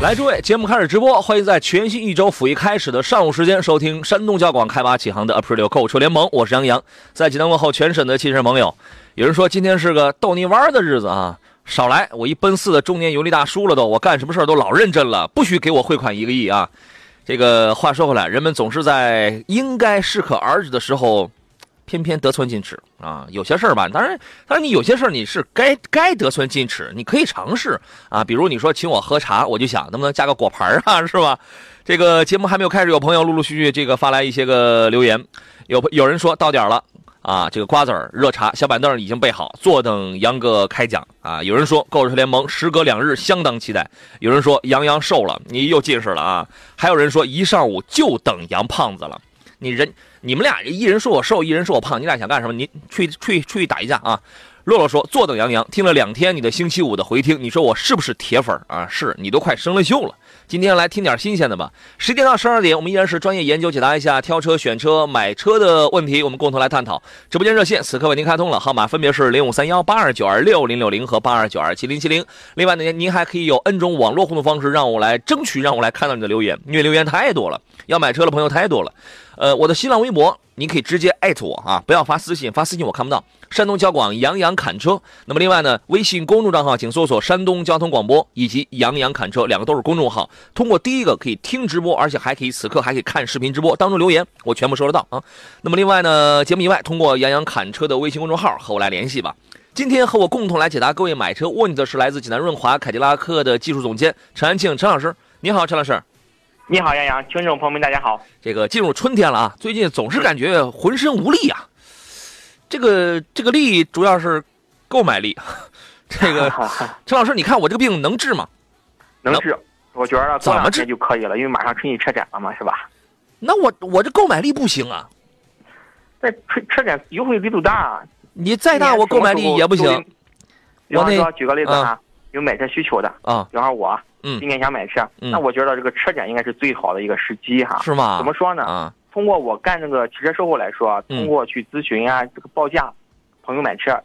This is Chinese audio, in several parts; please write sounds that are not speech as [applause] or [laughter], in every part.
来，诸位，节目开始直播，欢迎在全新一周甫一开始的上午时间收听山东交广开发启航的 April 购车联盟，我是杨洋，在济南问候全省的汽车朋友。有人说今天是个逗你玩的日子啊，少来，我一奔四的中年油腻大叔了都，我干什么事都老认真了，不许给我汇款一个亿啊！这个话说回来，人们总是在应该适可而止的时候。偏偏得寸进尺啊！有些事儿吧，当然，当然你有些事儿你是该该得寸进尺，你可以尝试啊。比如你说请我喝茶，我就想能不能加个果盘啊，[laughs] 是吧？这个节目还没有开始，有朋友陆陆续续这个发来一些个留言，有有人说到点了啊，这个瓜子儿、热茶、小板凳已经备好，坐等杨哥开讲啊。有人说购车联盟时隔两日相当期待，有人说杨洋瘦了，你又近视了啊，还有人说一上午就等杨胖子了，你人。你们俩一人说我瘦，一人说我胖，你俩想干什么？你去去出去打一架啊！洛洛说坐等杨洋，听了两天你的星期五的回听，你说我是不是铁粉啊？是你都快生了锈了。今天来听点新鲜的吧。十点到十二点，我们依然是专业研究解答一下挑车、选车、买车的问题，我们共同来探讨。直播间热线此刻为您开通了，号码分别是零五三幺八二九二六零六零和八二九二七零七零。另外呢，您还可以有 N 种网络互动方式，让我来争取，让我来看到你的留言，因为留言太多了，要买车的朋友太多了。呃，我的新浪微博。您可以直接艾特我啊，不要发私信，发私信我看不到。山东交广杨洋侃车，那么另外呢，微信公众账号请搜索山东交通广播以及杨洋侃车，两个都是公众号。通过第一个可以听直播，而且还可以此刻还可以看视频直播，当中留言我全部收得到啊。那么另外呢，节目以外，通过杨洋侃车的微信公众号和我来联系吧。今天和我共同来解答各位买车问题的是来自济南润华凯迪拉克的技术总监陈安庆陈老师，你好，陈老师。你好，杨洋，听众朋友们，大家好。这个进入春天了啊，最近总是感觉浑身无力啊。这个这个力主要是购买力。这个 [laughs] 陈老师，你看我这个病能治吗？能治，我觉得怎么治就可以了，因为马上春季车展了嘛，是吧？那我我这购买力不行啊。在车车展优惠力度大，你再大我购买力也不行。比方说举个例子哈，有买车需求的啊，比方我。嗯，今年想买车，那我觉得这个车展应该是最好的一个时机哈。是吗？怎么说呢？啊，通过我干这个汽车售后来说，通过去咨询啊，这个报价，朋友买车，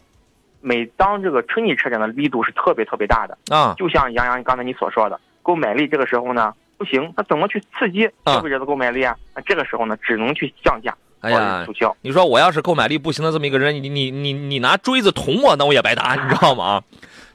每当这个春季车展的力度是特别特别大的啊。就像杨洋刚才你所说的，购买力这个时候呢不行，那怎么去刺激消费者的购买力啊？那这个时候呢，只能去降价，哎呀，促销。你说我要是购买力不行的这么一个人，你你你你拿锥子捅我，那我也白搭，你知道吗？啊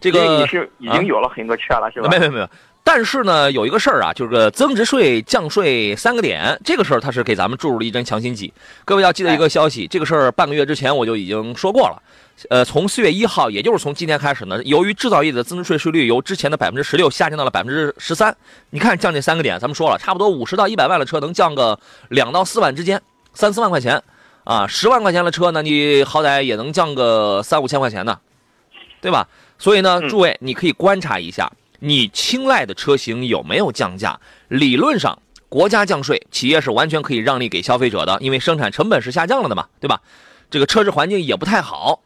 这个你是已经有了很多车了，是吧？没没没有。但是呢，有一个事儿啊，就是个增值税降税三个点，这个事儿它是给咱们注入了一针强心剂。各位要记得一个消息，这个事儿半个月之前我就已经说过了。呃，从四月一号，也就是从今天开始呢，由于制造业的增值税税率由之前的百分之十六下降到了百分之十三，你看降这三个点，咱们说了，差不多五十到一百万的车能降个两到四万之间，三四万块钱啊，十万块钱的车呢，你好歹也能降个三五千块钱呢，对吧？所以呢，诸位你可以观察一下。你青睐的车型有没有降价？理论上，国家降税，企业是完全可以让利给消费者的，因为生产成本是下降了的嘛，对吧？这个车质环境也不太好，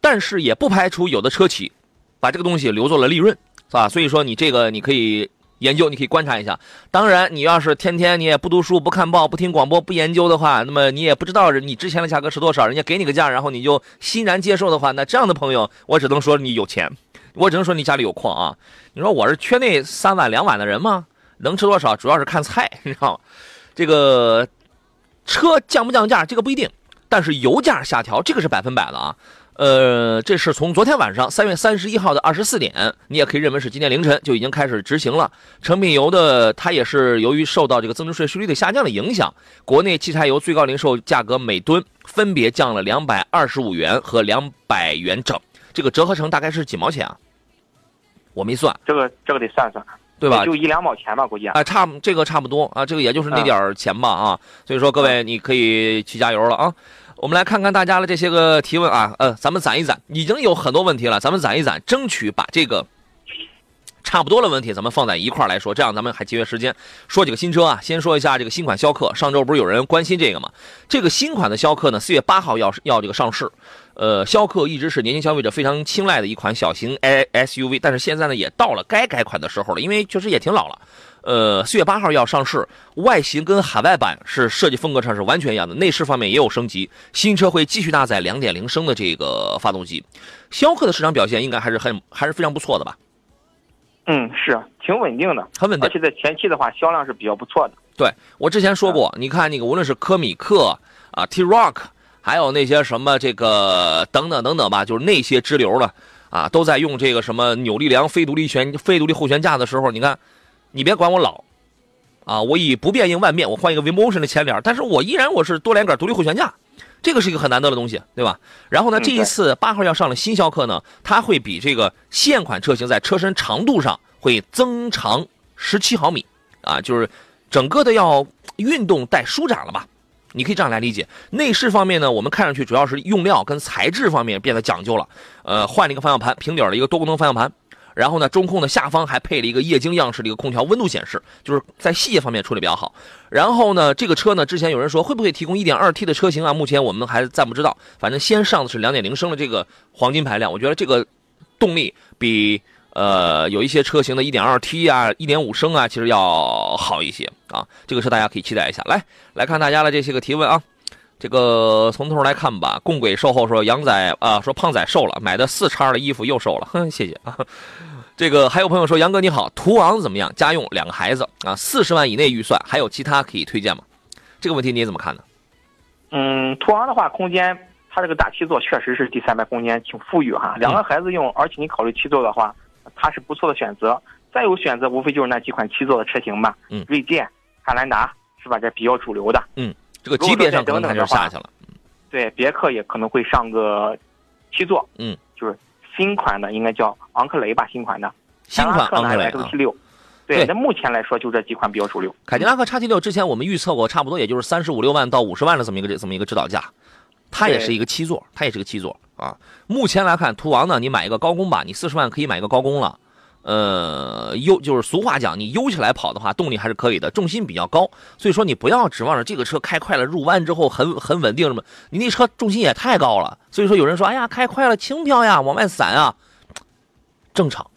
但是也不排除有的车企把这个东西留作了利润，是吧？所以说你这个你可以研究，你可以观察一下。当然，你要是天天你也不读书、不看报、不听广播、不研究的话，那么你也不知道你之前的价格是多少，人家给你个价，然后你就欣然接受的话，那这样的朋友，我只能说你有钱。我只能说你家里有矿啊！你说我是缺那三碗两碗的人吗？能吃多少主要是看菜，[laughs] 你知道吗？这个车降不降价这个不一定，但是油价下调这个是百分百的啊！呃，这是从昨天晚上三月三十一号的二十四点，你也可以认为是今天凌晨就已经开始执行了。成品油的它也是由于受到这个增值税税率的下降的影响，国内汽柴油最高零售价格每吨分别降了两百二十五元和两百元整，这个折合成大概是几毛钱啊？我没算，这个这个得算算。对吧？就一两毛钱吧，估计。啊，差这个差不多啊，这个也就是那点儿钱吧啊。所以说各位，你可以去加油了啊。我们来看看大家的这些个提问啊，呃，咱们攒一攒，已经有很多问题了，咱们攒一攒，争取把这个差不多的问题咱们放在一块儿来说，这样咱们还节约时间。说几个新车啊，先说一下这个新款逍客，上周不是有人关心这个吗？这个新款的逍客呢，四月八号要要这个上市。呃，逍客一直是年轻消费者非常青睐的一款小型 SUV，但是现在呢，也到了该改款的时候了，因为确实也挺老了。呃，四月八号要上市，外形跟海外版是设计风格上是完全一样的，内饰方面也有升级。新车会继续搭载2.0升的这个发动机。逍客的市场表现应该还是很还是非常不错的吧？嗯，是挺稳定的，很稳定。而且在前期的话，销量是比较不错的。对我之前说过，你看那个无论是科米克啊、T-Roc。还有那些什么这个等等等等吧，就是那些支流了啊，都在用这个什么扭力梁非独立悬非独立后悬架的时候，你看，你别管我老，啊，我以不变应万变，我换一个 V-motion 的前脸，但是我依然我是多连杆独立后悬架，这个是一个很难得的东西，对吧？然后呢，这一次八号要上了新逍客呢，它会比这个现款车型在车身长度上会增长十七毫米，啊，就是整个的要运动带舒展了吧？你可以这样来理解，内饰方面呢，我们看上去主要是用料跟材质方面变得讲究了。呃，换了一个方向盘，平底的一个多功能方向盘。然后呢，中控的下方还配了一个液晶样式的一个空调温度显示，就是在细节方面处理比较好。然后呢，这个车呢，之前有人说会不会提供 1.2T 的车型啊？目前我们还暂不知道。反正先上的是2.0升的这个黄金排量，我觉得这个动力比。呃，有一些车型的 1.2T 啊、1.5升啊，其实要好一些啊。这个车大家可以期待一下。来，来看大家的这些个提问啊。这个从头来看吧。共轨售后说杨仔啊，说胖仔瘦了，买的四叉的衣服又瘦了。哼，谢谢啊。这个还有朋友说杨哥你好，途昂怎么样？家用，两个孩子啊，四十万以内预算，还有其他可以推荐吗？这个问题你怎么看呢？嗯，途昂的话，空间它这个大七座确实是第三排空间挺富裕哈。两个孩子用，而且你考虑七座的话。它是不错的选择，再有选择无非就是那几款七座的车型嘛，嗯，锐界、汉兰达是吧？这比较主流的，嗯，这个级别上可能就下去了，对，别克也可能会上个七座，嗯，就是新款的应该叫昂克雷吧，新款的，新款昂克雷六，对，那目前来说就这几款比较主流。凯迪拉克叉 T 六之前我们预测过，差不多也就是三十五六万到五十万的这么一个这么一个指导价，它也是一个七座，它也是个七座。啊，目前来看，途昂呢，你买一个高功吧，你四十万可以买一个高功了。呃，悠就是俗话讲，你悠起来跑的话，动力还是可以的，重心比较高。所以说，你不要指望着这个车开快了入弯之后很很稳定什么，你那车重心也太高了。所以说，有人说，哎呀，开快了轻飘呀，往外散啊，正常。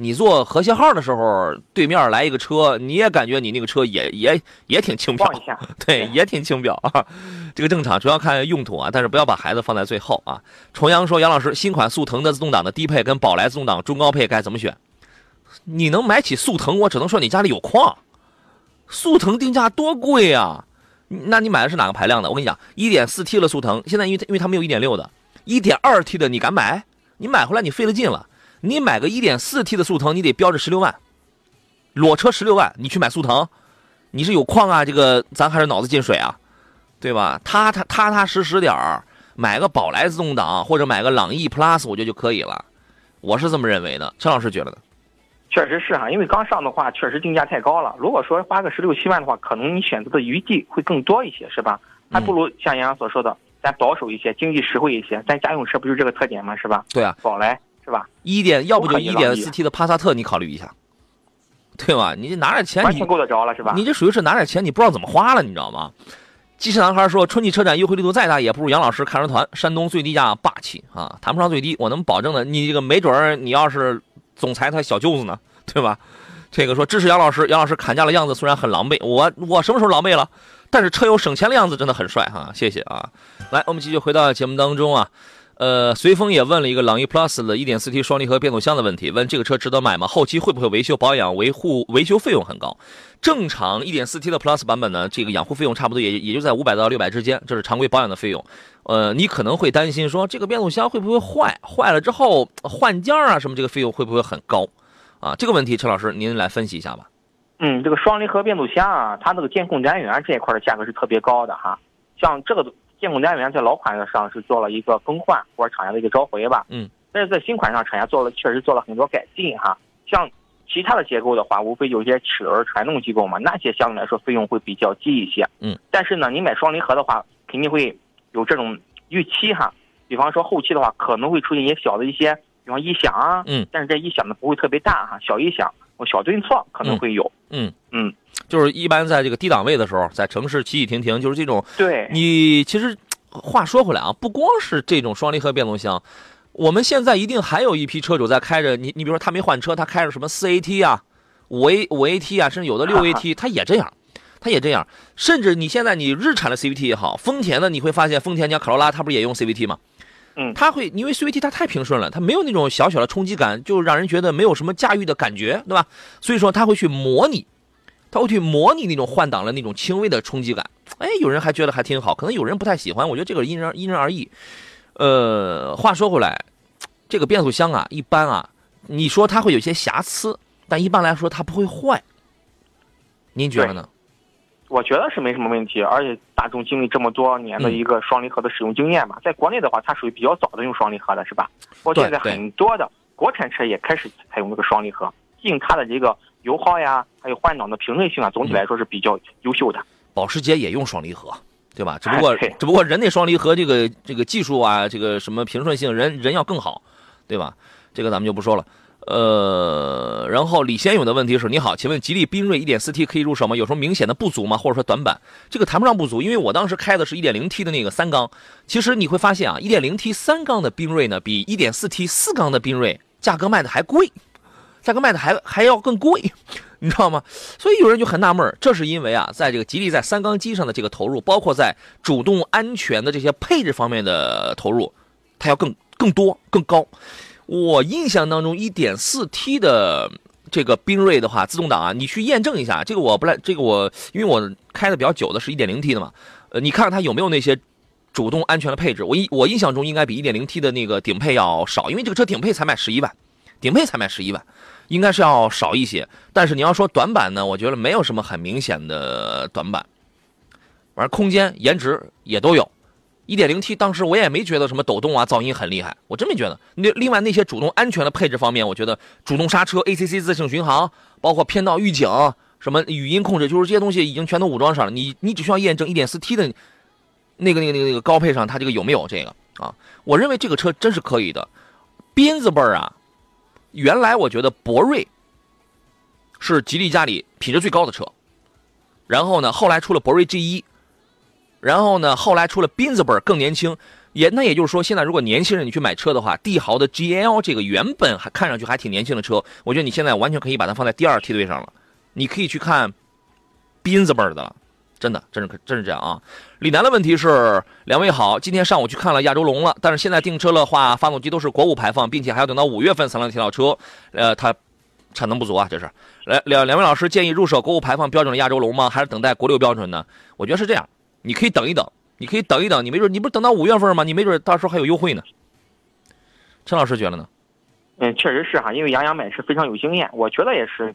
你坐和谐号的时候，对面来一个车，你也感觉你那个车也也也挺轻飘，[laughs] 对，也挺轻飘啊。这个正常，主要看用途啊，但是不要把孩子放在最后啊。重阳说：“杨老师，新款速腾的自动挡的低配跟宝来自动挡中高配该怎么选？你能买起速腾，我只能说你家里有矿。速腾定价多贵啊！那你买的是哪个排量的？我跟你讲，1.4T 的速腾现在因为因为它没有1.6的，1.2T 的你敢买？你买回来你费了劲了。”你买个一点四 T 的速腾，你得标着十六万，裸车十六万，你去买速腾，你是有矿啊？这个咱还是脑子进水啊，对吧？踏踏踏踏实实点儿，买个宝来自动挡或者买个朗逸 Plus，我觉得就可以了。我是这么认为的，陈老师觉得呢？确实是哈，因为刚上的话，确实定价太高了。如果说花个十六七万的话，可能你选择的余地会更多一些，是吧？还不如像杨洋所说的，咱保守一些，经济实惠一些。咱家用车不就这个特点吗？是吧？对啊，宝来。是吧？一点，要不就一点四 T 的帕萨特，你考虑一下，对吧？你拿点钱，完全够得着了，是吧？你这属于是拿点钱，你不知道怎么花了，你知道吗？机器男孩说，春季车展优惠力度再大，也不如杨老师看车团，山东最低价霸气啊！谈不上最低，我能保证的，你这个没准儿，你要是总裁他小舅子呢，[laughs] 对吧？这个说支持杨老师，杨老师砍价的样子虽然很狼狈，我我什么时候狼狈了？但是车友省钱的样子真的很帅哈，谢谢啊！来，我们继续回到节目当中啊。呃，随风也问了一个朗逸 Plus 的 1.4T 双离合变速箱的问题，问这个车值得买吗？后期会不会维修保养、维护、维修费用很高？正常 1.4T 的 Plus 版本呢，这个养护费用差不多也也就在五百到六百之间，这是常规保养的费用。呃，你可能会担心说这个变速箱会不会坏？坏了之后换件啊什么，这个费用会不会很高？啊，这个问题陈老师您来分析一下吧。嗯，这个双离合变速箱啊，它那个监控单元这一块的价格是特别高的哈，像这个。监控单元在老款上是做了一个更换，或者厂家的一个召回吧。嗯。但是在新款上，厂家做了确实做了很多改进哈。像其他的结构的话，无非有一些齿轮传动机构嘛，那些相对来说费用会比较低一些。嗯，但是呢，你买双离合的话，肯定会有这种预期哈。比方说后期的话，可能会出现一些小的一些，比方异响啊。嗯。但是这异响呢不会特别大哈，小异响或小顿挫可能会有。嗯嗯，就是一般在这个低档位的时候，在城市起起停停，就是这种。对。你其实话说回来啊，不光是这种双离合变速箱，我们现在一定还有一批车主在开着你，你比如说他没换车，他开着什么四 AT 啊、五 A 五 AT 啊，甚至有的六 AT，[laughs] 他也这样。他也这样，甚至你现在你日产的 CVT 也好，丰田的你会发现，丰田你像卡罗拉，它不是也用 CVT 吗？嗯，它会因为 CVT 它太平顺了，它没有那种小小的冲击感，就让人觉得没有什么驾驭的感觉，对吧？所以说它会去模拟，它会去模拟那种换挡的那种轻微的冲击感。哎，有人还觉得还挺好，可能有人不太喜欢，我觉得这个因人因人而异。呃，话说回来，这个变速箱啊，一般啊，你说它会有些瑕疵，但一般来说它不会坏。您觉得呢？我觉得是没什么问题，而且大众经历这么多年的一个双离合的使用经验嘛，在国内的话，它属于比较早的用双离合的，是吧？包括现在很多的国产车也开始采用这个双离合，毕竟它的这个油耗呀，还有换挡的平顺性啊，总体来说是比较优秀的。保时捷也用双离合，对吧？[laughs] 只不过只不过人那双离合这个这个技术啊，这个什么平顺性，人人要更好，对吧？这个咱们就不说了。呃，然后李先勇的问题是：你好，请问吉利缤瑞 1.4T 可以入手吗？有什么明显的不足吗？或者说短板？这个谈不上不足，因为我当时开的是一点零 T 的那个三缸。其实你会发现啊，一点零 T 三缸的缤瑞呢，比一点四 T 四缸的缤瑞价格卖的还贵，价格卖的还还要更贵，你知道吗？所以有人就很纳闷这是因为啊，在这个吉利在三缸机上的这个投入，包括在主动安全的这些配置方面的投入，它要更更多更高。我印象当中，1.4T 的这个缤瑞的话，自动挡啊，你去验证一下。这个我不来，这个我因为我开的比较久的是 1.0T 的嘛，呃，你看看它有没有那些主动安全的配置。我印我印象中应该比 1.0T 的那个顶配要少，因为这个车顶配才卖十一万，顶配才卖十一万，应该是要少一些。但是你要说短板呢，我觉得没有什么很明显的短板，反正空间、颜值也都有。一点零 T 当时我也没觉得什么抖动啊、噪音很厉害，我真没觉得。那另外那些主动安全的配置方面，我觉得主动刹车、ACC 自适巡航，包括偏道预警、什么语音控制，就是这些东西已经全都武装上了。你你只需要验证一点四 T 的那个那个那个那个高配上它这个有没有这个啊？我认为这个车真是可以的。斌子辈儿啊，原来我觉得博瑞是吉利家里品质最高的车，然后呢，后来出了博瑞 G 一。然后呢，后来出了宾字辈更年轻，也那也就是说，现在如果年轻人你去买车的话，帝豪的 GL 这个原本还看上去还挺年轻的车，我觉得你现在完全可以把它放在第二梯队上了。你可以去看宾字辈的了，真的，真是可真是这样啊。李楠的问题是：两位好，今天上午去看了亚洲龙了，但是现在订车的话，发动机都是国五排放，并且还要等到五月份才能提到车，呃，它产能不足啊，这是。来两两位老师建议入手国五排放标准的亚洲龙吗？还是等待国六标准呢？我觉得是这样。你可以等一等，你可以等一等，你没准你不是等到五月份吗？你没准到时候还有优惠呢。陈老师觉得呢？嗯，确实是哈，因为杨洋买是非常有经验，我觉得也是。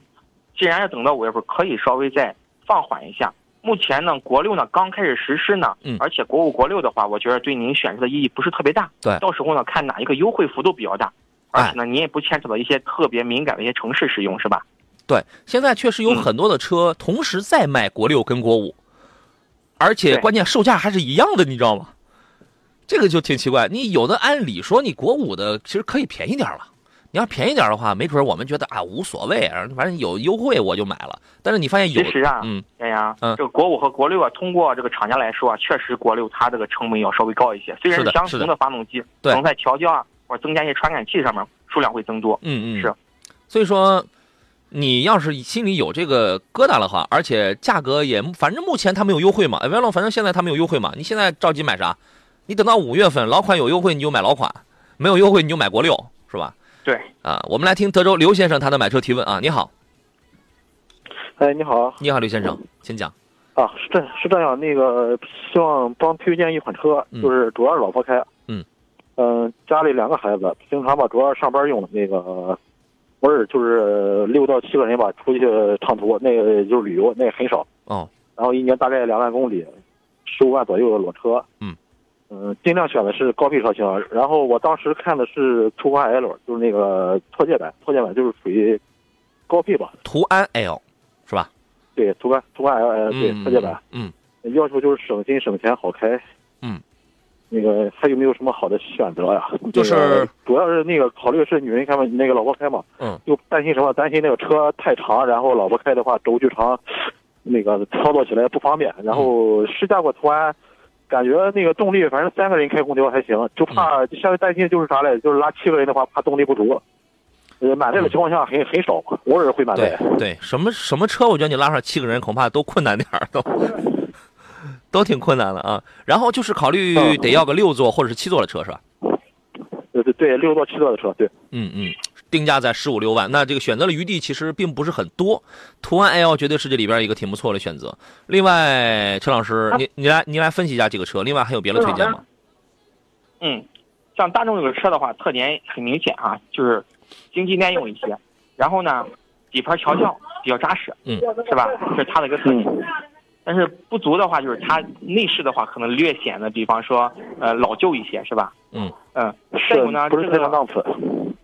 既然要等到五月份，可以稍微再放缓一下。目前呢，国六呢刚开始实施呢，嗯，而且国五、国六的话，我觉得对您选择的意义不是特别大。对，到时候呢，看哪一个优惠幅度比较大，而且呢，您也不牵扯到一些特别敏感的一些城市使用，是吧？对，现在确实有很多的车同时在卖国六跟国五。而且关键售价还是一样的，你知道吗？这个就挺奇怪。你有的按理说你国五的其实可以便宜点了，你要便宜点的话，没准我们觉得啊无所谓，反正有优惠我就买了。但是你发现有，其实啊，嗯，杨洋，嗯，这个国五和国六啊，通过这个厂家来说啊，确实国六它这个成本要稍微高一些。虽然是相同的发动机，可能在调教啊或者增加一些传感器上面数量会增多。嗯嗯，是。所以说。你要是心里有这个疙瘩的话，而且价格也，反正目前它没有优惠嘛。哎，反正现在它没有优惠嘛。你现在着急买啥？你等到五月份老款有优惠你就买老款，没有优惠你就买国六，是吧？对。啊，我们来听德州刘先生他的买车提问啊。你好。哎，你好。你好，刘先生，请讲。啊，是这，是这样。那个希望帮推荐一款车，就是主要是老婆开。嗯。嗯，家里两个孩子，平常吧主要是上班用那个。不是，就是六到七个人吧，出去长途，那个就是旅游，那个很少。哦。然后一年大概两万公里，十五万左右的裸车。嗯。嗯，尽量选的是高配车型。然后我当时看的是途观 L，就是那个错界版，错界版就是属于高配吧，途安 L 是吧？对，途观途观 L，呃，对，嗯特界版，嗯，要求就是省心省钱好开。嗯，那个还有没有什么好的选择呀？[laughs] 就是那个主要是那个考虑是女人开嘛，那个老婆开嘛，嗯，就担心什么？担心那个车太长，然后老婆开的话轴距长，那个操作起来不方便。然后试驾过途安，感觉那个动力反正三个人开空调还行，就怕稍微担心就是啥嘞？就是拉七个人的话，怕动力不足。呃，满载的情况下很很少，偶尔会满载。对，什么什么车，我觉得你拉上七个人恐怕都困难点儿，都 [laughs] 都挺困难的啊。然后就是考虑嗯得要个六座或者是七座的车是吧？对对对，六座七座的车，对。嗯嗯，定价在十五六万，那这个选择的余地其实并不是很多。途安 L 绝对是这里边一个挺不错的选择。另外，陈老师，你你来你来分析一下这个车，另外还有别的推荐吗？嗯，像大众这个车的话，特点很明显啊，就是经济耐用一些，然后呢，底盘调教比较扎实，嗯，是吧？这是它的一个特点。但是不足的话，就是它内饰的话，可能略显得，比方说，呃，老旧一些，是吧？嗯嗯。再有呢，不是这个档次。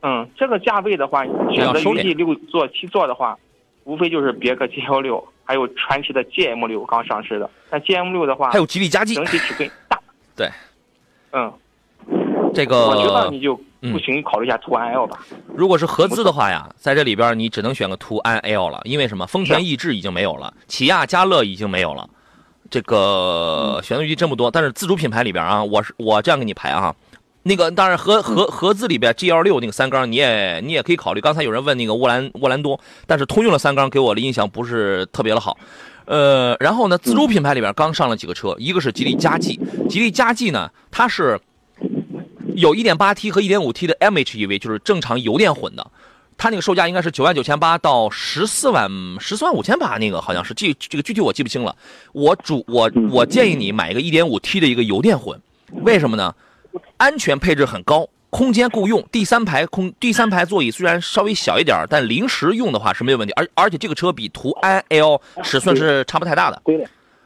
嗯，这个价位的话，选择余地六座、七座的话，无非就是别克 G L 六，还有传奇的 GM 六刚上市的。那 GM 六的话，还有吉利嘉际，整体尺寸大。对。嗯。这个我觉得你就嗯不行，考虑一下途安 L 吧。如果是合资的话呀，在这里边你只能选个途安 L 了，因为什么？丰田逸致已经没有了，起亚嘉乐已经没有了，这个选择余地这么多。但是自主品牌里边啊，我是我这样给你排啊，那个当然合合合资里边 G L 六那个三缸你也你也可以考虑。刚才有人问那个沃兰沃兰多，但是通用的三缸给我的印象不是特别的好。呃，然后呢，自主品牌里边刚上了几个车，一个是吉利嘉际，吉利嘉际呢，它是。有 1.8T 和 1.5T 的 MHEV，就是正常油电混的，它那个售价应该是九万九千八到十四万十四万五千八，那个好像是这这个具体我记不清了。我主我我建议你买一个 1.5T 的一个油电混，为什么呢？安全配置很高，空间够用，第三排空第三排座椅虽然稍微小一点，但临时用的话是没有问题。而而且这个车比途安 L 尺寸是差不太大的。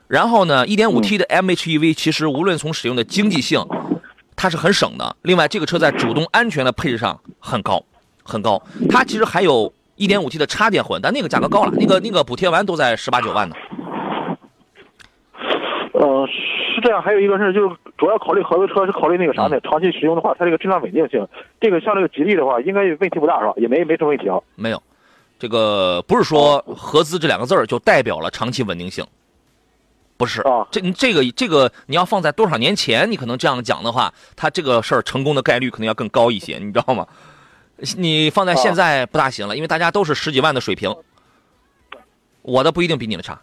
然后呢，1.5T 的 MHEV 其实无论从使用的经济性。它是很省的。另外，这个车在主动安全的配置上很高，很高。它其实还有 1.5T 的插电混，但那个价格高了，那个那个补贴完都在十八九万呢。呃，是这样。还有一个是，就是主要考虑合资车是考虑那个啥呢？长期使用的话，它这个质量稳定性。这个像这个吉利的话，应该问题不大是吧？也没没什么问题啊。没有，这个不是说合资这两个字儿就代表了长期稳定性。不是啊，这这个这个你要放在多少年前，你可能这样讲的话，他这个事儿成功的概率可能要更高一些，你知道吗？你放在现在不大行了，因为大家都是十几万的水平，我的不一定比你的差。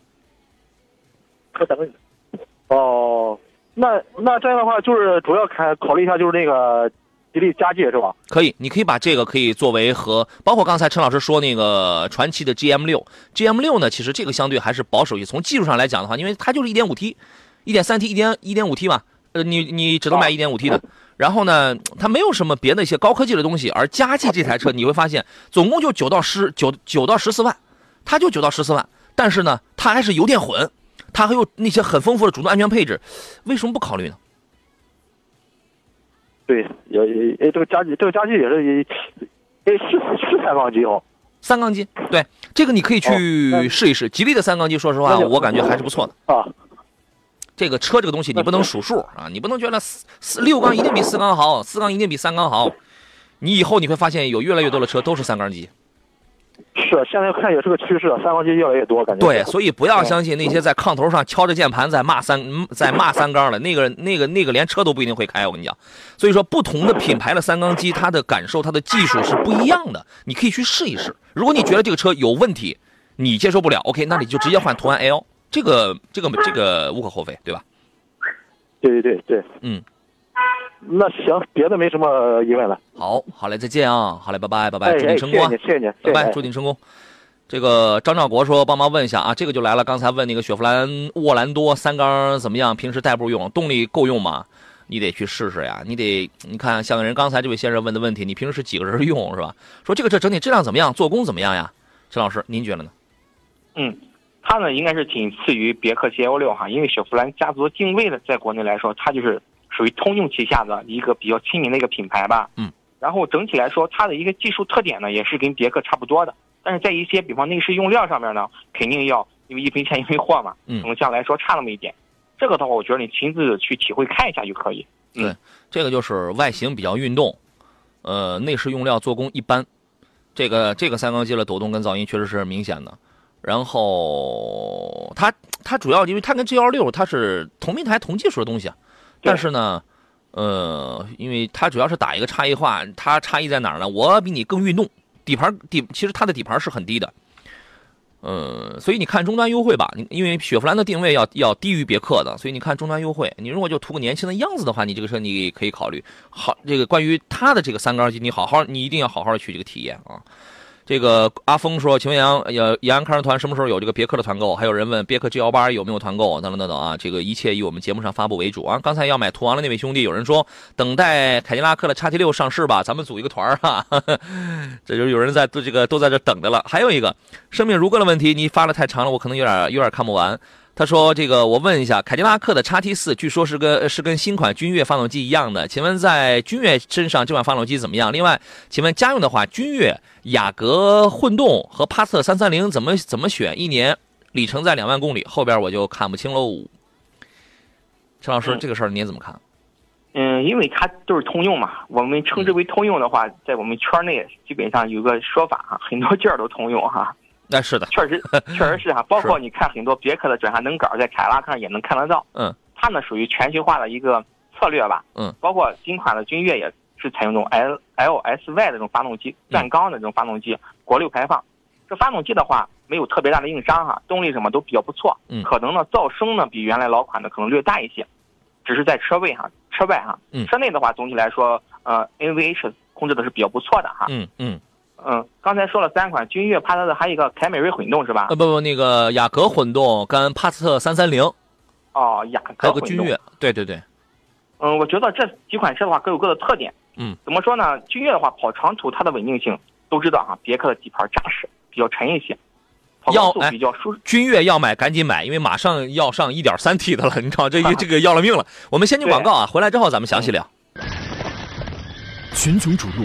哦，那那这样的话，就是主要看考虑一下，就是那个吉利嘉际是吧？可以，你可以把这个可以作为和包括刚才陈老师说那个传奇的 GM 六，GM 六呢，其实这个相对还是保守一些。从技术上来讲的话，因为它就是一点五 T、一点三 T、一点一点五 T 嘛，呃，你你只能买一点五 T 的。然后呢，它没有什么别的一些高科技的东西。而嘉际这台车你会发现，总共就九到十九九到十四万，它就九到十四万，但是呢，它还是油电混，它还有那些很丰富的主动安全配置，为什么不考虑呢？对，也也诶，这个家具，这个家具也是也，诶是是三缸机哦。三缸机，对，这个你可以去试一试。吉利的三缸机，说实话，我感觉还是不错的。啊，这个车这个东西你不能数数啊，你不能觉得四四六缸一定比四缸好，四缸一定比三缸好。你以后你会发现有越来越多的车都是三缸机。是，现在看也是个趋势，三缸机越来越多，感觉。对，所以不要相信那些在炕头上敲着键盘在骂三在骂三缸的那个那个那个连车都不一定会开，我跟你讲。所以说，不同的品牌的三缸机，它的感受、它的技术是不一样的，你可以去试一试。如果你觉得这个车有问题，你接受不了，OK，那你就直接换途安 L，这个这个这个无可厚非，对吧？对对对对，嗯。那行，别的没什么疑问了。好，好嘞，再见啊！好嘞，拜拜，拜拜，哎祝你成功啊！谢谢你，谢谢拜拜，祝你成功。这个张兆国说，帮忙问一下啊，这个就来了。刚才问那个雪佛兰沃兰多三缸怎么样？平时代步用，动力够用吗？你得去试试呀，你得你看，像人刚才这位先生问的问题，你平时几个人用是吧？说这个车整体质量怎么样？做工怎么样呀？陈老师，您觉得呢？嗯，它呢应该是仅次于别克 GL 六哈，因为雪佛兰家族定位的，在国内来说，它就是。属于通用旗下的一个比较亲民的一个品牌吧，嗯，然后整体来说，它的一个技术特点呢，也是跟别克差不多的，但是在一些比方内饰用料上面呢，肯定要因为一分钱一分货嘛，嗯可能相对来说差那么一点。这个的话，我觉得你亲自去体会看一下就可以。对这个就是外形比较运动，呃，内饰用料做工一般。这个这个三缸机的抖动跟噪音确实是明显的。然后它它主要因为它跟 G 幺六它是同平台同技术的东西啊，但是呢，呃，因为它主要是打一个差异化，它差异在哪儿呢？我比你更运动，底盘底其实它的底盘是很低的。呃，所以你看终端优惠吧，你因为雪佛兰的定位要要低于别克的，所以你看终端优惠，你如果就图个年轻的样子的话，你这个车你可以考虑。好，这个关于它的这个三缸机，你好好，你一定要好好去这个体验啊。这个阿峰说，请问杨呃延安看车团什么时候有这个别克的团购？还有人问别克 G 幺八有没有团购？等等等等啊，这个一切以我们节目上发布为主啊。刚才要买途昂的那位兄弟，有人说等待凯迪拉克的叉 T 六上市吧，咱们组一个团儿哈。[laughs] 这就是有人在都这个都在这等着了。还有一个生命如歌的问题，你发的太长了，我可能有点有点看不完。他说：“这个我问一下，凯迪拉克的叉 T 四据说是跟是跟新款君越发动机一样的，请问在君越身上这款发动机怎么样？另外，请问家用的话，君越、雅阁混动和帕萨特三三零怎么怎么选？一年里程在两万公里，后边我就看不清喽。陈老师，这个事儿您怎么看？嗯，因为它都是通用嘛，我们称之为通用的话，在我们圈内基本上有个说法哈，很多件儿都通用哈。那、是的，确实，[laughs] 确实是哈，包括你看很多别克的转向灯杆，在凯迪拉克上也能看得到。嗯，它呢属于全球化的一个策略吧。嗯，包括新款的君越也是采用这种 L L S Y 的这种发动机，钻缸的这种发动机，国六排放。这发动机的话没有特别大的硬伤哈，动力什么都比较不错。嗯可能呢噪声呢比原来老款的可能略大一些，只是在车位哈，车外哈。嗯车内的话总体来说，呃，NVH 控制的是比较不错的哈。嗯嗯，嗯，刚才说了三款，君越、帕萨特，还有一个凯美瑞混动是吧？呃不不，那个雅阁混动跟帕萨特三三零，哦，雅阁混动。有个君越，对对对，嗯，我觉得这几款车的话各有各的特点。嗯，怎么说呢？君越的话跑长途它的稳定性都知道哈，别克的底盘扎实，比较沉一些，跑高速要哎比较舒适。君越要买赶紧买，因为马上要上一点三 T 的了，你知道这个 [laughs] 这个要了命了。我们先进广告啊，回来之后咱们详细聊。群雄逐鹿，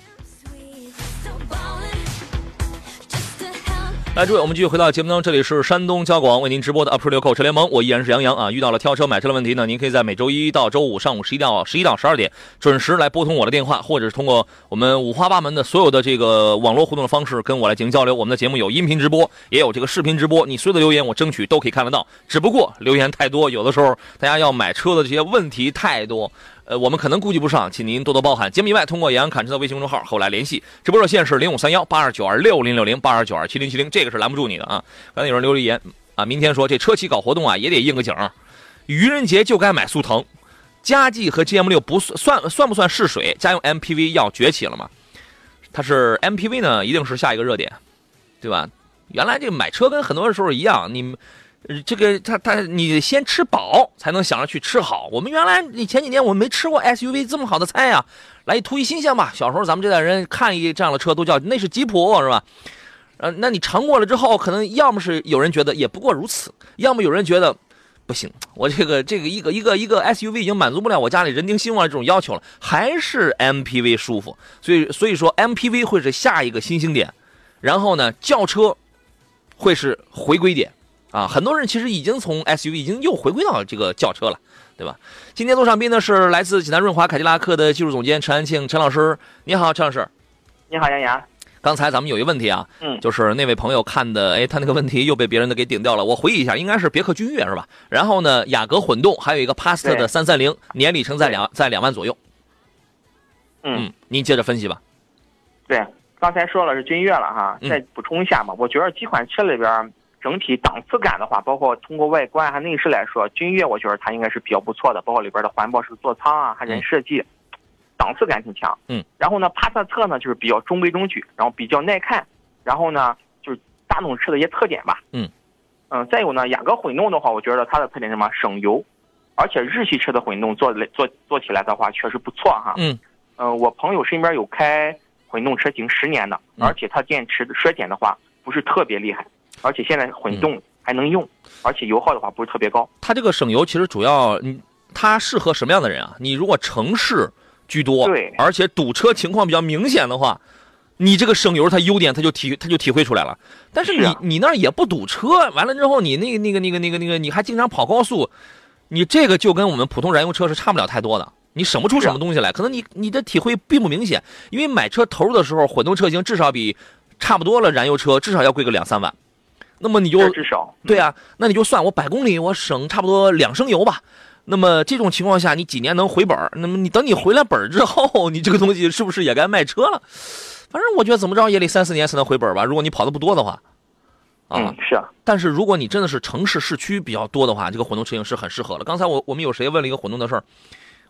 来，诸位，我们继续回到节目当中，这里是山东交广为您直播的 Up 六购车联盟，我依然是杨洋啊。遇到了挑车买车的问题呢，您可以在每周一到周五上午十一到十一到十二点准时来拨通我的电话，或者是通过我们五花八门的所有的这个网络互动的方式跟我来进行交流。我们的节目有音频直播，也有这个视频直播，你所有的留言我争取都可以看得到。只不过留言太多，有的时候大家要买车的这些问题太多。呃，我们可能顾及不上，请您多多包涵。节目以外，通过杨侃车的微信公众号和我来联系。直播热线是零五三幺八二九二六零六零八二九二七零七零，这个是拦不住你的啊。刚才有人留了言啊，明天说这车企搞活动啊，也得应个景。愚人节就该买速腾，佳绩和 GM 六不算算算不算试水？家用 MPV 要崛起了吗？它是 MPV 呢，一定是下一个热点，对吧？原来这个买车跟很多时候一样，你。呃这个他他你先吃饱才能想着去吃好。我们原来你前几年我没吃过 SUV 这么好的菜呀、来图一新鲜吧。小时候咱们这代人看一这样的车都叫那是吉普是吧？呃，那你尝过了之后，可能要么是有人觉得也不过如此，要么有人觉得不行，我这个这个一个一个一个 SUV 已经满足不了我家里人丁兴旺这种要求了，还是 MPV 舒服。所以所以说 MPV 会是下一个新兴点，然后呢轿车会是回归点。啊，很多人其实已经从 SUV 已经又回归到这个轿车了，对吧？今天坐上宾的是来自济南润华凯迪拉克的技术总监陈安庆陈老师，你好，陈老师。你好，杨洋。刚才咱们有一个问题啊，嗯，就是那位朋友看的，哎，他那个问题又被别人的给顶掉了。我回忆一下，应该是别克君越是吧？然后呢，雅阁混动，还有一个帕萨特的对三三零，年里程在两在两万左右。嗯，您接着分析吧。对，刚才说了是君越了哈，嗯再补充一下嘛，我觉得几款车里边整体档次感的话，包括通过外观和内饰来说，君越我觉得它应该是比较不错的，包括里边的环抱式座舱啊，还人设计，档次感挺强。嗯，然后呢，帕萨特呢就是比较中规中矩，然后比较耐看，然后呢就是大众车的一些特点吧。嗯嗯，再有呢，雅阁混动的话，我觉得它的特点是什么？省油，而且日系车的混动做来做做起来的话，确实不错哈。嗯嗯，我朋友身边有开混动车型十年的，嗯而且它电池的衰减的话不是特别厉害，而且现在混嗯动还能用，而且油耗的话不是特别高。它这个省油其实主要，你它适合什么样的人啊？你如果城市居多，对而且堵车情况比较明显的话，你这个省油它优点它就体它就体会出来了。但是你你那儿也不堵车，完了之后你那个那个那个那个那个你还经常跑高速，你这个就跟我们普通燃油车是差不了太多的。你省不出什么东西来，可能你你的体会并不明显，因为买车投入的时候，混动车型至少比差不多了燃油车至少要贵个两三万，那么你就至少对啊，那你就算我百公里我省差不多两升油吧。那么这种情况下，你几年能回本？那么你等你回来本之后，你这个东西是不是也该卖车了？反正我觉得怎么着也得三四年才能回本吧。如果你跑的不多的话，啊嗯，是啊，但是如果你真的是城市市区比较多的话，这个混动车型是很适合了。刚才我我们有谁问了一个混动的事儿，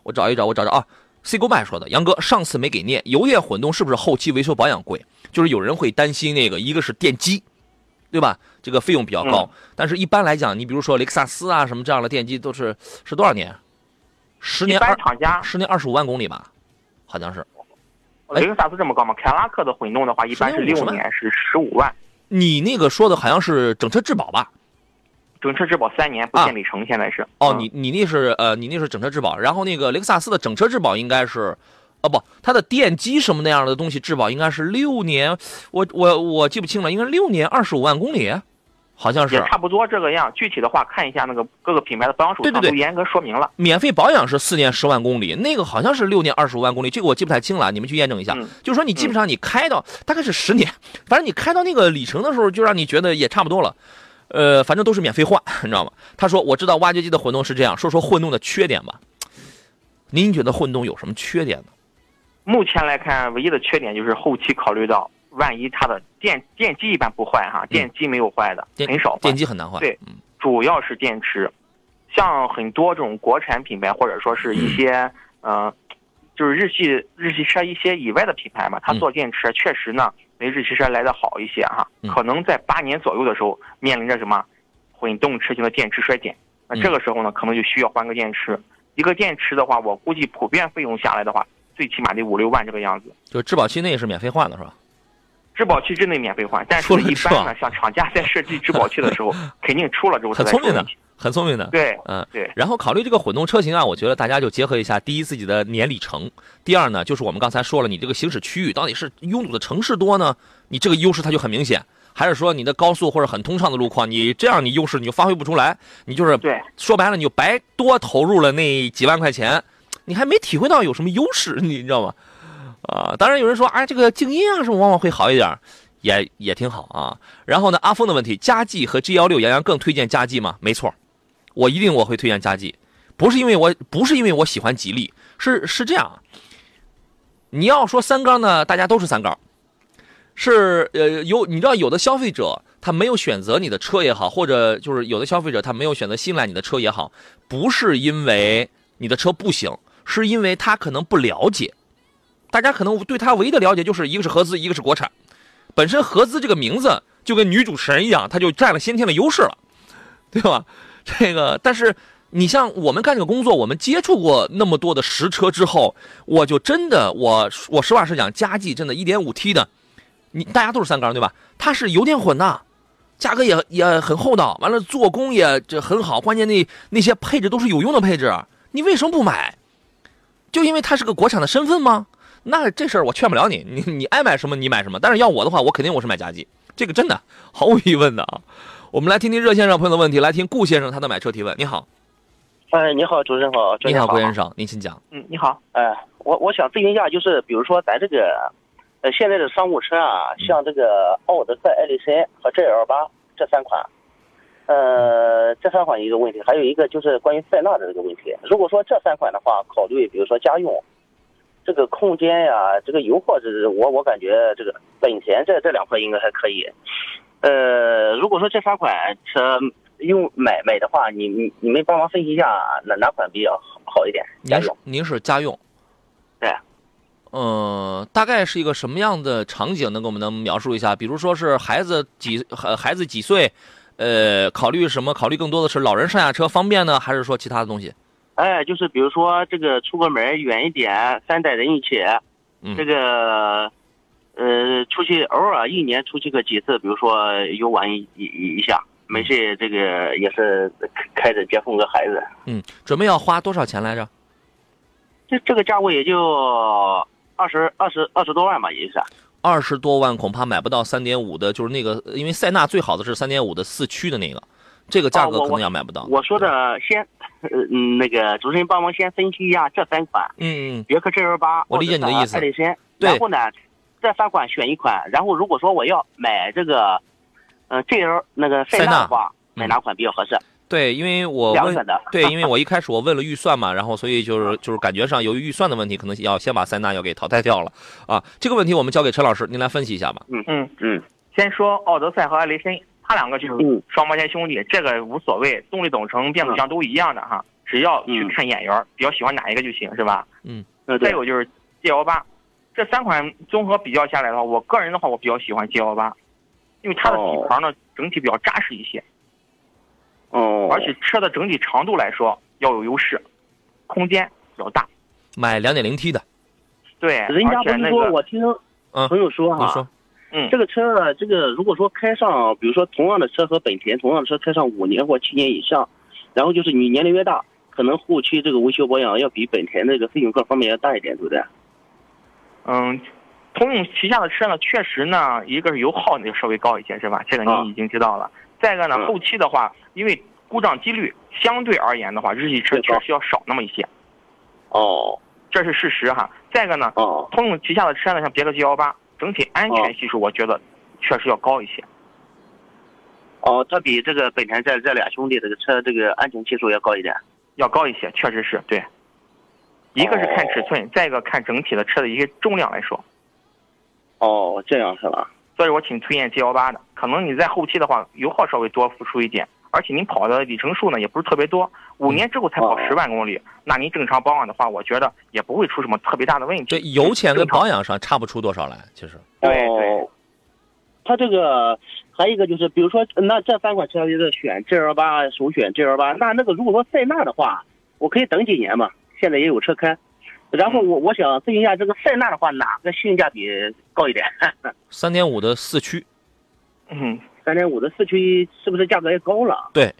我找一找，我找找啊，C 勾麦说的，杨哥上次没给念，油电混动是不是后期维修保养贵？就是有人会担心那个，一个是电机，对吧？这个费用比较高，但是一般来讲，你比如说雷克萨斯啊什么这样的电机都是是多少年？十年二厂家十年二十五万公里吧，好像是。哎雷克萨斯这么高吗？凯迪拉克的混动的话，一般是10年50万六年是十五万，你那个说的好像是整车质保吧？整车质保三年不限里程，现在是。哦，嗯你你那是呃，你那是整车质保，然后那个雷克萨斯的整车质保应该是，哦不，它的电机什么那样的东西质保应该是六年，我我我记不清了，应该六年二十五万公里，好像是也差不多这个样。具体的话，看一下那个各个品牌的保养手对对对册都严格说明了。免费保养是四年十万公里，那个好像是六年二十五万公里，这个我记不太清了，你们去验证一下。嗯就是说你基本上你开到、大概是十年，反正你开到那个里程的时候，就让你觉得也差不多了。呃，反正都是免费换，你知道吗？他说我知道挖掘机的混动是这样，说说混动的缺点吧。您觉得混动有什么缺点呢？目前来看，唯一的缺点就是后期考虑到，万一它的电电机一般不坏哈，电机没有坏的，嗯很少坏电。机很难换。对嗯主要是电池，像很多这种国产品牌或者说是一些嗯呃，就是日系日系车一些以外的品牌嘛，它嗯做电池确实呢比日系车来的好一些哈嗯。可能在八年左右的时候面临着什么混动车型的电池衰减，那嗯这个时候呢可能就需要换个电池。一个电池的话，我估计普遍费用下来的话，最起码得五六万这个样子。就是质保期内是免费换的是吧？质保期之内免费换，但是一般呢，像厂家在设计质保期的时候，[laughs] 肯定出了之后很聪明的很聪明的。对，嗯，对。然后考虑这个混动车型啊，我觉得大家就结合一下，第一自己的年里程，第二呢就是我们刚才说了，你这个行驶区域到底是拥堵的城市多呢，你这个优势它就很明显，还是说你的高速或者很通畅的路况，你这样你优势你就发挥不出来，你就是对，说白了你就白多投入了那几万块钱，你还没体会到有什么优势，你知道吗？啊，当然有人说，哎，这个静音啊什么往往会好一点，也也挺好啊。然后呢，阿峰的问题，佳绩和 G 幺六，杨洋更推荐佳绩吗？没错，我一定我会推荐佳绩，不是因为我不是因为我喜欢吉利，是是这样。你要说三缸呢，大家都是三缸，是呃有你知道有的消费者他没有选择你的车也好，或者就是有的消费者他没有选择信赖你的车也好，不是因为你的车不行，是因为他可能不了解。大家可能对他唯一的了解就是一个是合资，一个是国产。本身合资这个名字就跟女主持人一样，它就占了先天的优势了，对吧？这个，但是你像我们干这个工作，我们接触过那么多的实车之后，我就真的，我我实话实讲，佳绩真的 1.5T 的，你大家都是三缸对吧？它是油电混的，价格也也很厚道，完了做工也这很好，关键那那些配置都是有用的配置，你为什么不买？就因为它是个国产的身份吗？那这事儿我劝不了你，你你爱买什么你买什么。但是要我的话，我肯定我是买佳绩，这个真的毫无疑问的啊。我们来听听热线上朋友的问题，来听顾先生他的买车提问。你好，哎，你好，主持人好，你好顾先生，您请讲。嗯，你好，哎，我我想咨询一下，就是比如说咱这个，呃，现在的商务车啊，像这个奥德赛、艾力绅和 GL 八这三款，呃，这三款一个问题，还有一个就是关于塞纳的这个问题。如果说这三款的话，考虑比如说家用，这个空间呀，这个油耗，这是我我感觉这个本田这这两块应该还可以。呃，如果说这三款车用买买的话，你你你们帮忙分析一下哪哪款比较好好一点？家您是用。您是家用，对。嗯，大概是一个什么样的场景？能给我们能描述一下？比如说是孩子几孩孩子几岁？呃，考虑什么？考虑更多的是老人上下车方便呢，还是说其他的东西？哎，就是比如说这个出个门远一点，三代人一起，嗯这个呃出去偶尔一年出去个几次，比如说游玩一一一下，没事这个也是开开着接送个孩子，嗯，准备要花多少钱来着？这这个价位也就二十二十二十多万吧，也就是。二十多万恐怕买不到三点五的，就是那个，因为塞纳最好的是三点五的四驱的那个，这个价格可能要买不到。我说的先，呃嗯，那个主持人帮忙先分析一下这三款，嗯嗯，别克 GL 八，我理解你的意思艾力绅，然后呢，这三款选一款，然后如果说我要买这个，呃，GL 那个塞塞纳纳的话，买哪款比较合适？对，因为我问的。对，因为我一开始我问了预算嘛，然后所以就是就是感觉上由于预算的问题，可能要先把塞纳要给淘汰掉了啊。这个问题我们交给陈老师，您来分析一下吧。嗯，嗯嗯先说奥德赛和艾力绅，它两个就是嗯双胞胎兄弟，这个无所谓，动力总成、变速箱都一样的哈，只要去嗯看眼缘儿，比较喜欢哪一个就行，是吧？嗯，对，再有就是 G L 八，这三款综合比较下来的话，我个人的话，我比较喜欢 G L 八，因为它的底盘呢整体比较扎实一些，哦，而且车的整体长度来说要有优势，空间比较大。买两点零 T 的，对，人家不是说我听嗯朋友说哈，你说，嗯这个车呢，这个如果说开上，比如说同样的车和本田同样的车开上五年或七年以上，然后就是你年龄越大，可能后期这个维修保养要比本田那个费用各方面要大一点，对不对？嗯，通用旗下的车呢，确实呢，一个是油耗呢就稍微高一些，是吧？这个啊您已经知道了。再一个呢，嗯后期的话，因为故障几率相对而言的话，日系车确实要少那么一些，哦这是事实哈。再一个呢，哦通用旗下的车呢，像别克 G 幺八，整体安全系数我觉得确实要高一些。哦，它比这个本田这这俩兄弟这个车这个安全系数要高一点。要高一些，确实是对。一个是看尺寸，再一个看整体的车的一些重量来说，哦，这样是吧？所以我挺推荐 G 幺八的。可能你在后期的话，油耗稍微多付出一点，而且您跑的里程数呢也不是特别多，五年之后才跑哦十万公里，那您正常保养的话，我觉得也不会出什么特别大的问题。这油钱跟保养上差不出多少来，其实。对对哦，它这个还有一个就是，比如说，那这三款车就是选 G L 八，首选 G L 八。那那个如果说塞纳的话，我可以等几年嘛，现在也有车开。然后我我想咨询一下，这个塞纳的话，哪个性价比高一点？[laughs] 三点五的四驱，嗯，三点五的四驱是不是价格也高了？对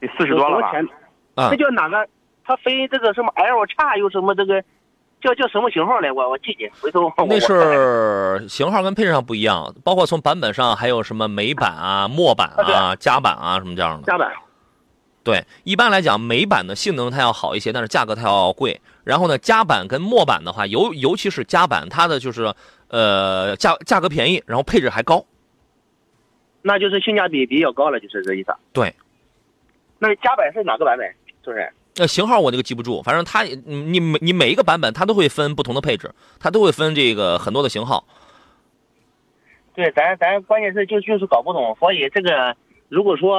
得四十多了吧？钱？啊那叫哪个？它分这个什么 L 叉，又什么这个叫叫什么型号来？我我记记，回头我那我是型号跟配置上不一样，包括从版本上还有什么美版啊、墨版啊、加版啊什么这样的。加版。对，一般来讲，美版的性能它要好一些，但是价格它要贵。然后呢，加版跟墨版的话，尤尤其是加版，它的就是呃价价格便宜，然后配置还高。那就是性价比比较高了，就是这意思。对。那加版是哪个版本？主任？呃，型号我这个记不住，反正它你你每你每一个版本它都会分不同的配置，它都会分这个很多的型号。对，咱咱关键是就就是搞不懂，所以这个如果说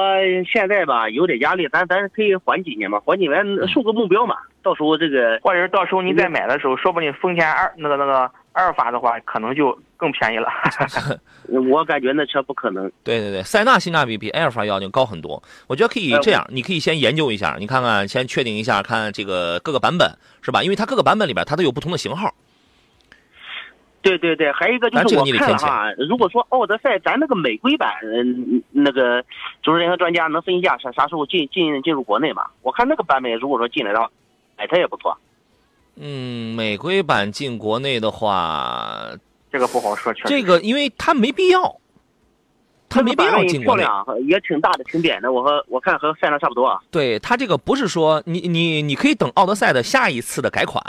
现在吧有点压力，咱咱可以缓几年嘛，缓几年树个目标嘛，到时候这个或者是到时候您再买的时候，说不定丰田二那个那个阿尔法的话，可能就更便宜了。[laughs] 我感觉那车不可能。对对对，塞纳性价比比埃尔法要高很多。我觉得可以这样，你可以先研究一下，你看看，先确定一下，看这个各个版本是吧？因为它各个版本里边它都有不同的型号。对对对，还有一个就是我看了哈，如果说奥德赛咱那个美规版，嗯，那个主持人和专家能分析一下啥啥时候进进进入国内嘛？我看那个版本如果说进来的话，买它也不错。嗯，美规版进国内的话，这个不好说，确实。这个因为它没必要，它没必要进国内。漂亮，也挺大的，挺扁的。我和我看和塞纳差不多啊。对它这个不是说你你你可以等奥德赛的下一次的改款，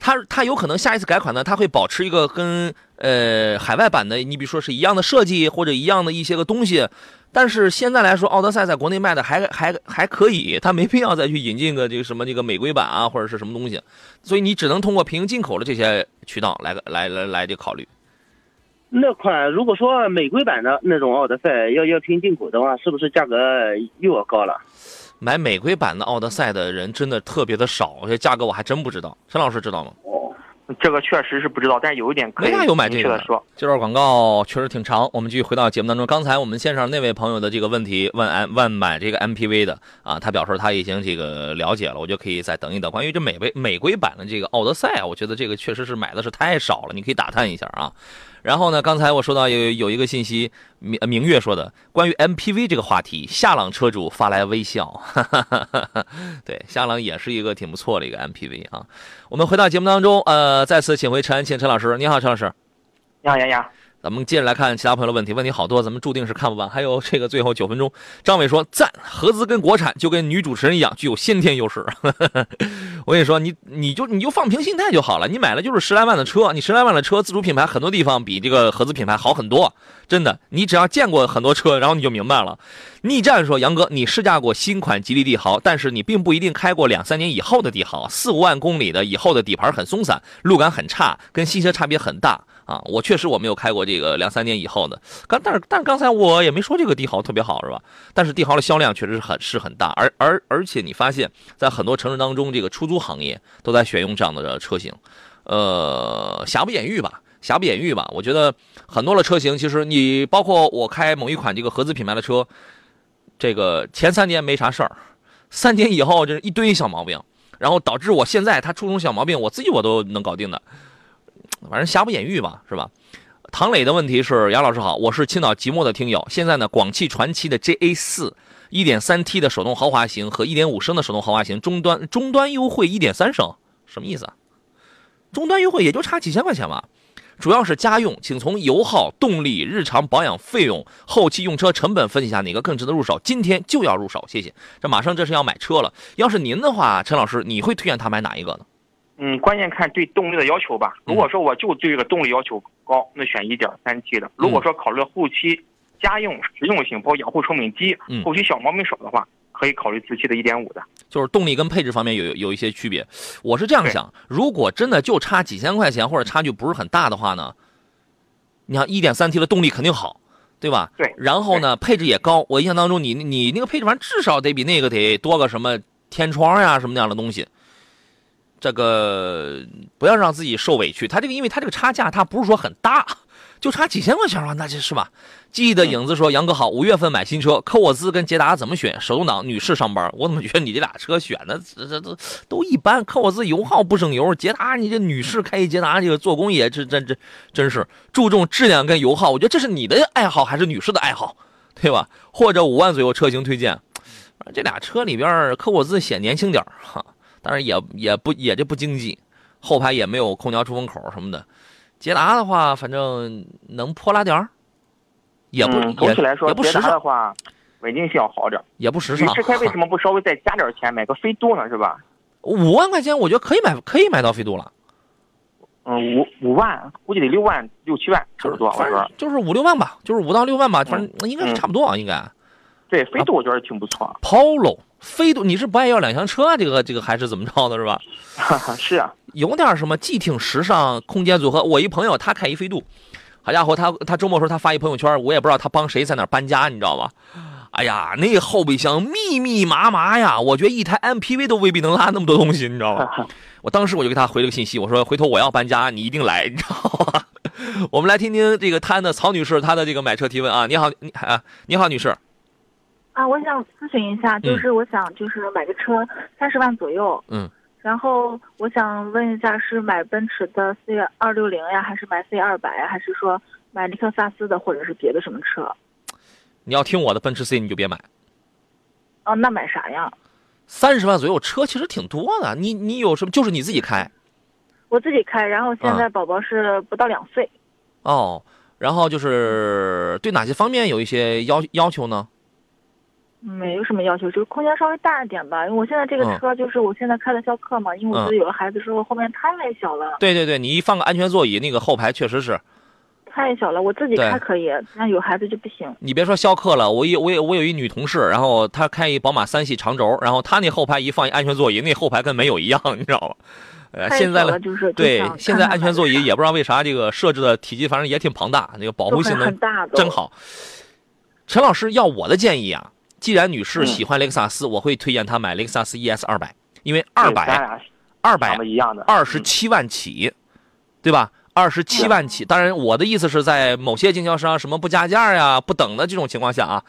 它它有可能下一次改款呢，它会保持一个跟呃海外版的你比如说是一样的设计或者一样的一些个东西，但是现在来说，奥德赛在国内卖的还还还可以，它没必要再去引进个这个什么这个美规版啊或者是什么东西，所以你只能通过平行进口的这些渠道来来来来这考虑。那款如果说美规版的那种奥德赛要要平行进口的话，是不是价格又要高了？买美规版的奥德赛的人真的特别的少，这价格我还真不知道。陈老师知道吗？这个确实是不知道，但是有一点可以没啥有买这个的明确的说，这段广告确实挺长，我们继续回到节目当中。刚才我们线上那位朋友的这个问题，问 M 问买这个 MPV 的啊，他表示他已经这个了解了，我就可以再等一等。关于这美规美规版的这个奥德赛啊，我觉得这个确实是买的是太少了，你可以打探一下啊。然后呢，刚才我说到有有一个信息，明明月说的关于 MPV 这个话题，夏朗车主发来微笑，哈哈哈哈对，夏朗也是一个挺不错的一个 MPV 啊。我们回到节目当中，呃，再次请回陈安庆陈老师，你好，陈老师。你好，杨洋。咱们接着来看其他朋友的问题，问题好多，咱们注定是看不完。还有这个最后九分钟，张伟说赞，合资跟国产就跟女主持人一样，具有先天优势。我跟你说，[laughs] 你你就你就放平心态就好了。你买了就是十来万的车，你十来万的车，自主品牌很多地方比这个合资品牌好很多，真的。你只要见过很多车，然后你就明白了。逆战说，杨哥，你试驾过新款吉利帝豪，但是你并不一定开过两三年以后的帝豪，四五万公里的以后的底盘很松散，路感很差，跟新车差别很大。啊，我确实我没有开过这个两三年以后的，刚但是但是刚才我也没说这个帝豪特别好是吧？但是帝豪的销量确实是很是很大，而而而且你发现，在很多城市当中，这个出租行业都在选用这样的车型，呃，瑕不掩瑜吧，瑕不掩瑜吧。我觉得很多的车型，其实你包括我开某一款这个合资品牌的车，这个前三年没啥事儿，三年以后这是一堆小毛病，然后导致我现在它出种小毛病，我自己我都能搞定的。反正瑕不掩瑜吧，是吧？唐磊的问题是：杨老师好，我是青岛即墨的听友。现在呢，广汽传祺的 JA 四 1.3T 的手动豪华型和1.5升的手动豪华型终端终端优惠1.3升，什么意思啊？终端优惠也就差几千块钱吧。主要是家用，请从油耗、动力、日常保养费用、后期用车成本分析下哪个更值得入手。今天就要入手，谢谢。这马上这是要买车了，要是您的话，陈老师，你会推荐他买哪一个呢？嗯，关键看对动力的要求吧。如果说我就对这个动力要求高，那选一点三 T 的。如果说考虑后期家用实用性，包括养护成本低，后期小毛病少的话，可以考虑自吸的一点五的。就是动力跟配置方面有有一些区别。我是这样想，如果真的就差几千块钱或者差距不是很大的话呢，你看 1.3T 的动力肯定好，对吧？对。然后呢，配置也高。我印象当中，你你那个配置反正至少得比那个得多个什么天窗呀什么那样的东西。这个不要让自己受委屈，他这个因为他这个差价，他不是说很大，[laughs] 就差几千块钱啊，那就是吧。记忆的影子说：“杨哥好，五月份买新车，科沃兹跟捷达怎么选？手动挡，女士上班，我怎么觉得你这俩车选的这这都都一般？科沃兹油耗不省油，捷达你这女士开一捷达，这个做工也这这这真是注重质量跟油耗。我觉得这是你的爱好还是女士的爱好，[laughs] 对吧？或者五万左右车型推荐，这俩车里边科沃兹显年轻点哈。”但是也也不也就不经济，后排也没有空调出风口什么的。捷达的话，反正能泼拉点儿，也不总体来说，捷达的话稳定性要好点也不时尚。女士开为什么不稍微再加点钱买个飞度呢？是吧？五万块钱，我觉得可以买，可以买到飞度了。嗯，五五万，估计得六万六七万差不多。我说就是五六万吧，就是五到六万吧，反正应该是差不多啊，应该。对，飞度我觉得挺不错。Polo。飞度，你是不爱要两厢车啊？这个这个还是怎么着的，是吧？[laughs] 是啊，有点什么既挺时尚，空间组合。我一朋友他开一飞度，好家伙，他他周末时候他发一朋友圈，我也不知道他帮谁在哪搬家，你知道吗？哎呀，那后备箱密密麻麻呀，我觉得一台 MPV 都未必能拉那么多东西，你知道吗？[laughs] 我当时我就给他回了个信息，我说回头我要搬家，你一定来，你知道吗？[laughs] 我们来听听这个摊的曹女士她的这个买车提问啊，你好，你啊，你好，女士。啊，我想咨询一下，就是我想就是买个车三十万左右，嗯，然后我想问一下，是买奔驰的 C 二六零呀，还是买 C 二百呀，还是说买雷克萨斯的，或者是别的什么车？你要听我的，奔驰 C 你就别买。哦，那买啥呀？三十万左右车其实挺多的，你你有什么？就是你自己开？我自己开，然后现在宝宝是不到两岁。哦，然后就是对哪些方面有一些要要求呢？没有什么要求，就是空间稍微大一点吧。因为我现在这个车就是我现在开的逍客嘛，因为我觉得有了孩子之后后面太小了。对对对，你一放个安全座椅，那个后排确实是太小了。我自己开可以，但有孩子就不行。你别说逍客了，我有我有我有一女同事，然后她开一宝马三系长轴，然后她那后排一放一安全座椅，那后排跟没有一样，你知道吗？呃，现在了就是对，现在安全座椅也不知道为啥这个设置的体积反正也挺庞大，那个保护性能真好。陈老师要我的建议啊。既然女士喜欢雷克萨斯，我会推荐她买雷克萨斯 ES 二百，因为二百二百二十七万起，对吧？二十七万起。当然，我的意思是在某些经销商什么不加价呀、不等的这种情况下啊，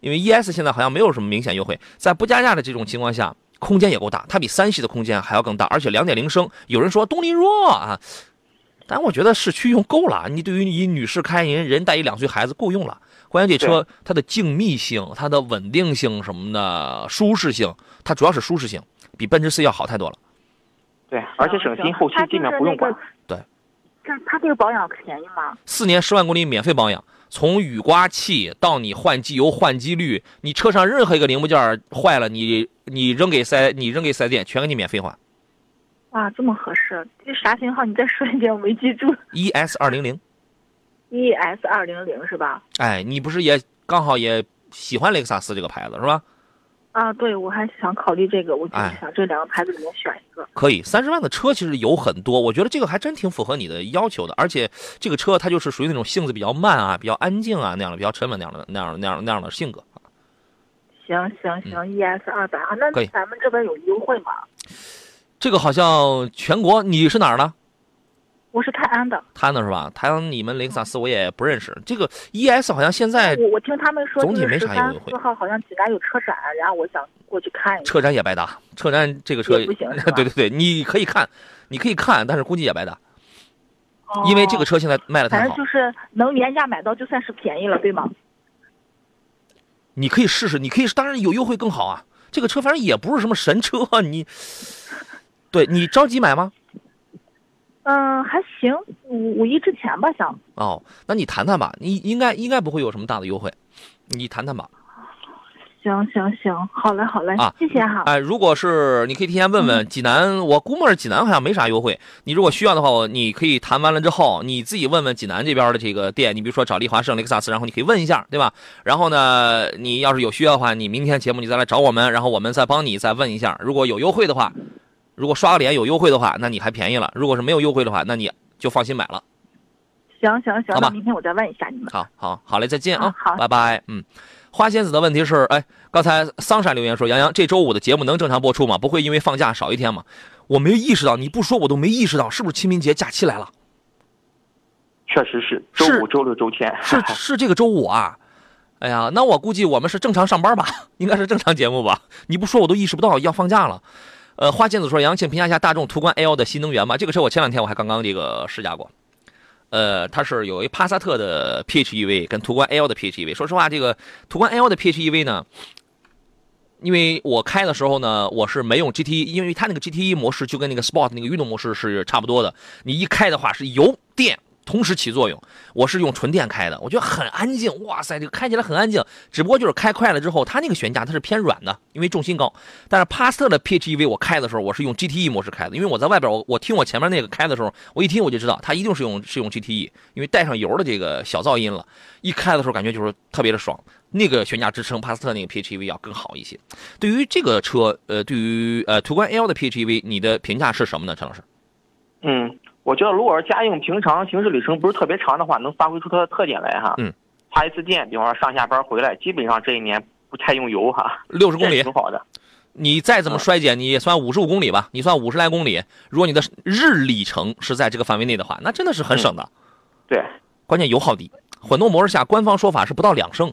因为 ES 现在好像没有什么明显优惠，在不加价的这种情况下，空间也够大，它比三系的空间还要更大，而且两点零升。有人说动力弱啊，但我觉得市区用够了。你对于你女士开人人带一两岁孩子够用了。关键这车它的静谧性、它的稳定性什么的舒适性，它主要是舒适性，比奔驰 C 要好太多了。对，而且省心，后期基本不用管。对，这它这个保养便宜吗？四年十万公里免费保养，从雨刮器到你换机油、换机滤，你车上任何一个零部件坏了，你你扔给四你扔给四 S 店，全给你免费换。哇，这么合适！这啥型号？你再说一遍，我没记住。[laughs] ES 二零零。ES 二零零是吧？哎，你不是也刚好也喜欢雷克萨斯这个牌子是吧？啊，对，我还想考虑这个，我就哎想这两个牌子里面选一个。可以，三十万的车其实有很多，我觉得这个还真挺符合你的要求的。而且这个车它就是属于那种性子比较慢啊、比较安静啊那样的、比较沉稳那样的、那样的、那样的、那样的性格。行行行、e s 二百啊，那咱们这边有优惠吗？这个好像全国你是哪儿的？我是泰安的，泰安的是吧？泰安你们雷克萨斯我也不认识。这个 ES 好像现在我我听他们说，总体没啥优惠四号好像济南有车展，然后我想过去看一下。车展也白搭，车展这个车也不行 [laughs] 对对对，你可以看，你可以看，但是估计也白搭，哦因为这个车现在卖的太好反正。就是能原价买到，就算是便宜了，对吗？你可以试试，你可以，当然有优惠更好啊。这个车反正也不是什么神车，你，对你着急买吗？嗯，还行，五五一之前吧，想。哦，那你谈谈吧，你应该应该不会有什么大的优惠，你谈谈吧。行行行，好嘞好嘞，啊谢谢哈。哎，如果是你可以提前问问济南，我估摸着济南好像没啥优惠。你如果需要的话，我你可以谈完了之后，你自己问问济南这边的这个店，你比如说找丽华盛、雷克萨斯，然后你可以问一下，对吧？然后呢，你要是有需要的话，你明天节目你再来找我们，然后我们再帮你再问一下，如果有优惠的话，如果刷个脸有优惠的话，那你还便宜了；如果是没有优惠的话，那你就放心买了。行行行，好吧那明天我再问一下你们。好好好嘞，再见啊啊，好拜拜。嗯，花仙子的问题是，哎，刚才桑山留言说，杨洋这周五的节目能正常播出吗？不会因为放假少一天吗？我没意识到，你不说我都没意识到，是不是清明节假期来了？确实是周五、周六、周天。是 [laughs] 是这个周五啊？哎呀，那我估计我们是正常上班吧，应该是正常节目吧？你不说我都意识不到要放假了。呃，花仙子说，杨，庆评价一下大众途观 L 的新能源吧。这个车我前两天我还刚刚这个试驾过。呃，它是有一帕萨特的 PHEV 跟途观 L 的 PHEV。说实话，这个途观 L 的 PHEV 呢，因为我开的时候呢，我是没用 GT，因为它那个 GTE 模式就跟那个 Sport 那个运动模式是差不多的。你一开的话是油电同时起作用。我是用纯电开的，我觉得很安静。哇塞，这个开起来很安静。只不过就是开快了之后，它那个悬架它是偏软的，因为重心高。但是帕萨特的 PHEV 我开的时候，我是用 GTE 模式开的，因为我在外边我我听我前面那个开的时候，我一听我就知道它一定是用是用 GTE，因为带上油的这个小噪音了。一开的时候感觉就是特别的爽。那个悬架支撑帕萨特那个 PHEV 要更好一些。对于这个车，呃，对于呃途观 L 的 PHEV，你的评价是什么呢，陈老师？嗯，我觉得如果是家用，平常行驶里程不是特别长的话，能发挥出它的特点来哈。嗯，插一次电，比方说上下班回来，基本上这一年不太用油哈，六十公里挺，好的。你再怎么衰减，你也算五十五公里吧，你算五十来公里。如果你的日里程是在这个范围内的话，那真的是很省的。对，关键油耗低，混动模式下官方说法是不到两升，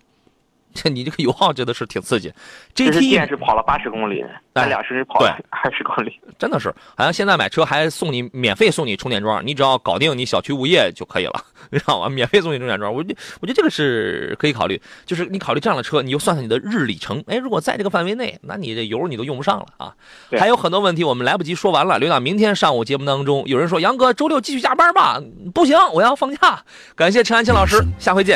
这 [laughs] 你这个油耗真的是挺刺激。这是电 GT 是跑了八十公里，咱俩是跑了 [laughs] 二十公里。真的是，好像现在买车还送你免费送你充电桩，你只要搞定你小区物业就可以了，[laughs] 你知道吗？免费送你充电桩，我觉我觉得这个是可以考虑。就是你考虑这样的车，你就算算你的日里程，哎，如果在这个范围内，那你这油你都用不上了啊。对还有很多问题我们来不及说完了，留到明天上午节目当中。有人说杨哥周六继续加班吧，不行，我要放假。感谢陈安青老师，下回见。